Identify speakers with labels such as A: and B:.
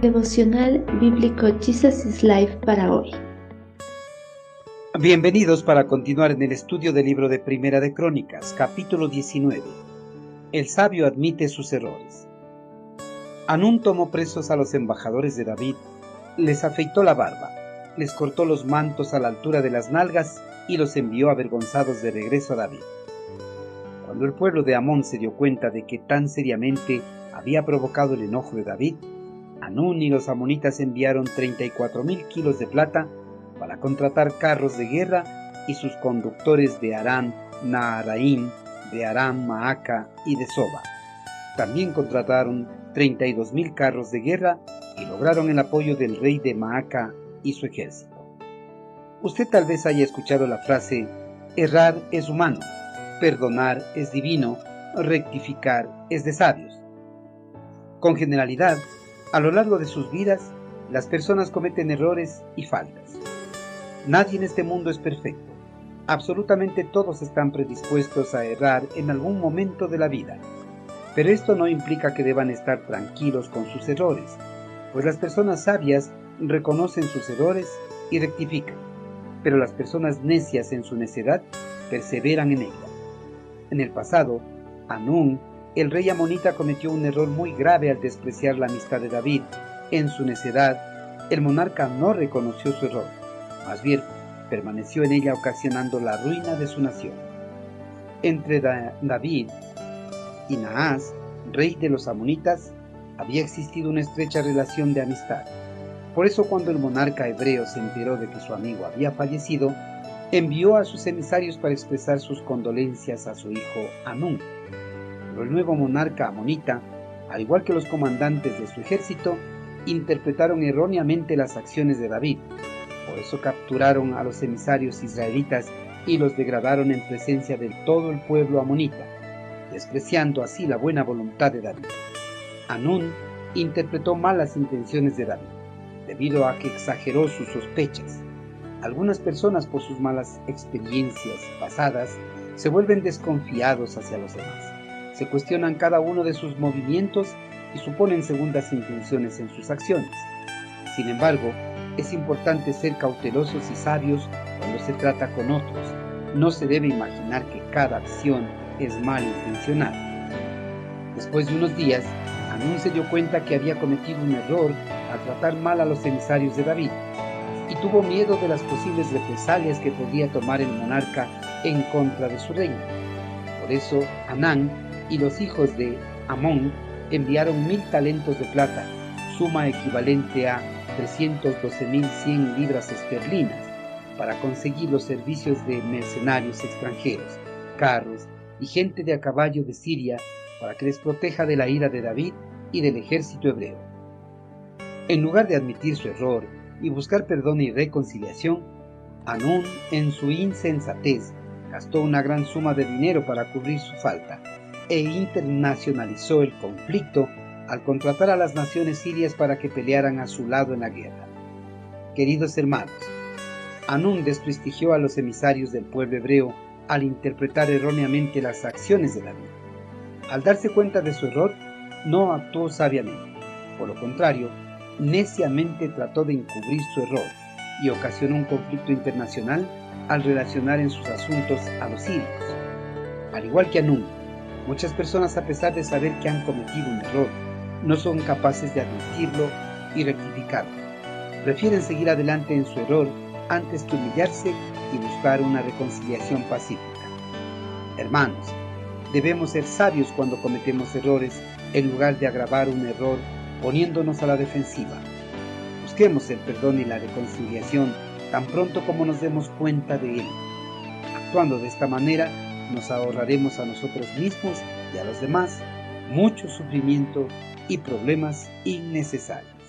A: Devocional Bíblico Jesus is Life para hoy.
B: Bienvenidos para continuar en el estudio del libro de Primera de Crónicas, capítulo 19. El sabio admite sus errores. Anún tomó presos a los embajadores de David, les afeitó la barba, les cortó los mantos a la altura de las nalgas y los envió avergonzados de regreso a David. Cuando el pueblo de Amón se dio cuenta de que tan seriamente había provocado el enojo de David, Anún y los amonitas enviaron 34 mil kilos de plata para contratar carros de guerra y sus conductores de Aram Naharaim, de Aram Maaca y de Soba. También contrataron 32 mil carros de guerra y lograron el apoyo del rey de Maaca y su ejército. Usted tal vez haya escuchado la frase, errar es humano, perdonar es divino, rectificar es de sabios. Con generalidad, a lo largo de sus vidas, las personas cometen errores y faltas. Nadie en este mundo es perfecto. Absolutamente todos están predispuestos a errar en algún momento de la vida. Pero esto no implica que deban estar tranquilos con sus errores, pues las personas sabias reconocen sus errores y rectifican, pero las personas necias en su necedad perseveran en ella. En el pasado, Anún el rey amonita cometió un error muy grave al despreciar la amistad de David. En su necedad, el monarca no reconoció su error, más bien permaneció en ella ocasionando la ruina de su nación. Entre David y Naas, rey de los amonitas, había existido una estrecha relación de amistad. Por eso cuando el monarca hebreo se enteró de que su amigo había fallecido, envió a sus emisarios para expresar sus condolencias a su hijo Anún el nuevo monarca amonita, al igual que los comandantes de su ejército, interpretaron erróneamente las acciones de David. Por eso capturaron a los emisarios israelitas y los degradaron en presencia de todo el pueblo amonita, despreciando así la buena voluntad de David. Anún interpretó mal las intenciones de David, debido a que exageró sus sospechas. Algunas personas por sus malas experiencias pasadas se vuelven desconfiados hacia los demás se cuestionan cada uno de sus movimientos y suponen segundas intenciones en sus acciones. Sin embargo, es importante ser cautelosos y sabios cuando se trata con otros. No se debe imaginar que cada acción es mal intencionada. Después de unos días, Anún se dio cuenta que había cometido un error al tratar mal a los emisarios de David y tuvo miedo de las posibles represalias que podría tomar el monarca en contra de su reino. Por eso, Anán y los hijos de Amón enviaron mil talentos de plata, suma equivalente a 312.100 libras esterlinas, para conseguir los servicios de mercenarios extranjeros, carros y gente de a caballo de Siria para que les proteja de la ira de David y del ejército hebreo. En lugar de admitir su error y buscar perdón y reconciliación, Anún, en su insensatez, gastó una gran suma de dinero para cubrir su falta e internacionalizó el conflicto al contratar a las naciones sirias para que pelearan a su lado en la guerra. Queridos hermanos, Anún desprestigió a los emisarios del pueblo hebreo al interpretar erróneamente las acciones de David. Al darse cuenta de su error, no actuó sabiamente. Por lo contrario, neciamente trató de encubrir su error y ocasionó un conflicto internacional al relacionar en sus asuntos a los sirios. Al igual que Anún, Muchas personas, a pesar de saber que han cometido un error, no son capaces de admitirlo y rectificarlo. Prefieren seguir adelante en su error antes que humillarse y buscar una reconciliación pacífica. Hermanos, debemos ser sabios cuando cometemos errores en lugar de agravar un error poniéndonos a la defensiva. Busquemos el perdón y la reconciliación tan pronto como nos demos cuenta de él. Actuando de esta manera, nos ahorraremos a nosotros mismos y a los demás mucho sufrimiento y problemas innecesarios.